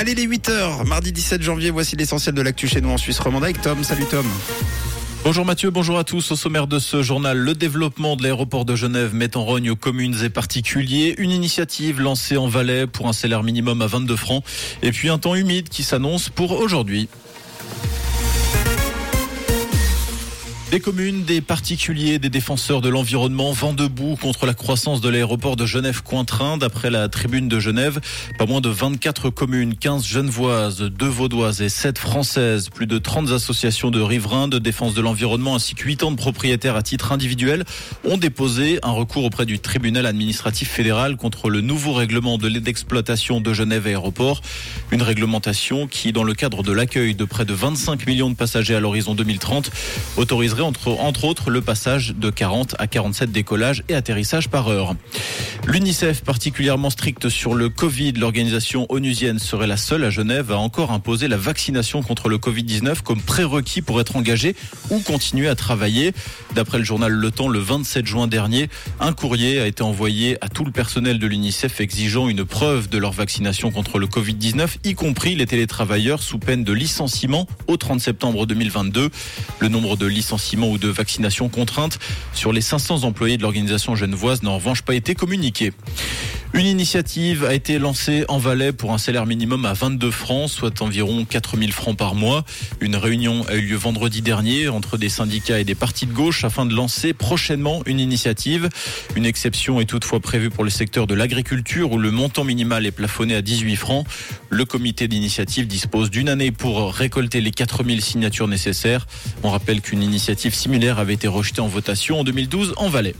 Allez les 8h, mardi 17 janvier, voici l'essentiel de l'actu chez nous en Suisse romande avec Tom. Salut Tom. Bonjour Mathieu, bonjour à tous. Au sommaire de ce journal, le développement de l'aéroport de Genève met en rogne aux communes et particuliers. Une initiative lancée en Valais pour un salaire minimum à 22 francs. Et puis un temps humide qui s'annonce pour aujourd'hui. Des communes, des particuliers, des défenseurs de l'environnement vent debout contre la croissance de l'aéroport de Genève-Cointrin. D'après la tribune de Genève, pas moins de 24 communes, 15 genevoises, 2 vaudoises et 7 françaises, plus de 30 associations de riverains, de défense de l'environnement ainsi que 8 ans de propriétaires à titre individuel ont déposé un recours auprès du tribunal administratif fédéral contre le nouveau règlement de l'aide d'exploitation de Genève Aéroport. Une réglementation qui, dans le cadre de l'accueil de près de 25 millions de passagers à l'horizon 2030, autoriserait entre, entre autres le passage de 40 à 47 décollages et atterrissages par heure. L'UNICEF, particulièrement stricte sur le Covid, l'organisation onusienne serait la seule à Genève à encore imposer la vaccination contre le Covid-19 comme prérequis pour être engagé ou continuer à travailler. D'après le journal Le Temps, le 27 juin dernier, un courrier a été envoyé à tout le personnel de l'UNICEF exigeant une preuve de leur vaccination contre le Covid-19, y compris les télétravailleurs sous peine de licenciement au 30 septembre 2022. Le nombre de licenciements ou de vaccination contrainte sur les 500 employés de l'organisation genevoise n'a revanche pas été communiqué. Une initiative a été lancée en Valais pour un salaire minimum à 22 francs, soit environ 4000 francs par mois. Une réunion a eu lieu vendredi dernier entre des syndicats et des partis de gauche afin de lancer prochainement une initiative. Une exception est toutefois prévue pour le secteur de l'agriculture où le montant minimal est plafonné à 18 francs. Le comité d'initiative dispose d'une année pour récolter les 4000 signatures nécessaires. On rappelle qu'une initiative similaire avait été rejetée en votation en 2012 en Valais.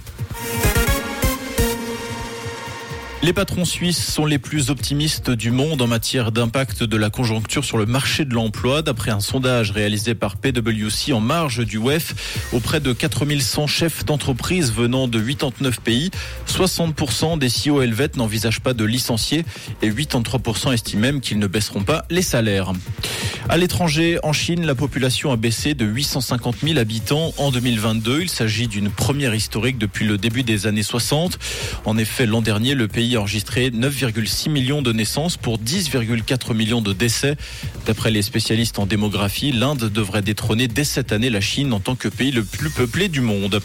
Les patrons suisses sont les plus optimistes du monde en matière d'impact de la conjoncture sur le marché de l'emploi. D'après un sondage réalisé par PwC en marge du WEF auprès de 4100 chefs d'entreprise venant de 89 pays, 60% des CEO helvètes n'envisagent pas de licencier et 83% estiment même qu'ils ne baisseront pas les salaires. À l'étranger, en Chine, la population a baissé de 850 000 habitants en 2022. Il s'agit d'une première historique depuis le début des années 60. En effet, l'an dernier, le pays a enregistré 9,6 millions de naissances pour 10,4 millions de décès. D'après les spécialistes en démographie, l'Inde devrait détrôner dès cette année la Chine en tant que pays le plus peuplé du monde.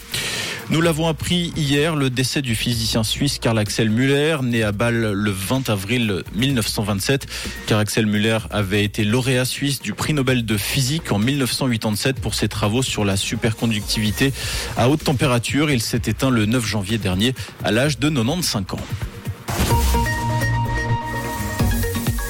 Nous l'avons appris hier, le décès du physicien suisse Karl Axel Müller, né à Bâle le 20 avril 1927. Karl Axel Müller avait été lauréat suisse du prix Nobel de physique en 1987 pour ses travaux sur la superconductivité à haute température. Il s'est éteint le 9 janvier dernier à l'âge de 95 ans.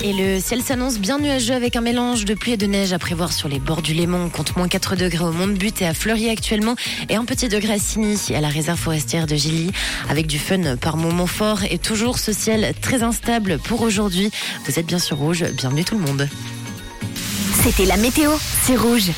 Et le ciel s'annonce bien nuageux avec un mélange de pluie et de neige à prévoir sur les bords du Léman. On compte moins 4 degrés au Mont-de-But et à Fleury actuellement et un petit degré à Signy à la réserve forestière de Gilly avec du fun par moments forts et toujours ce ciel très instable pour aujourd'hui. Vous êtes bien sur Rouge. Bienvenue tout le monde. C'était la météo, c'est Rouge.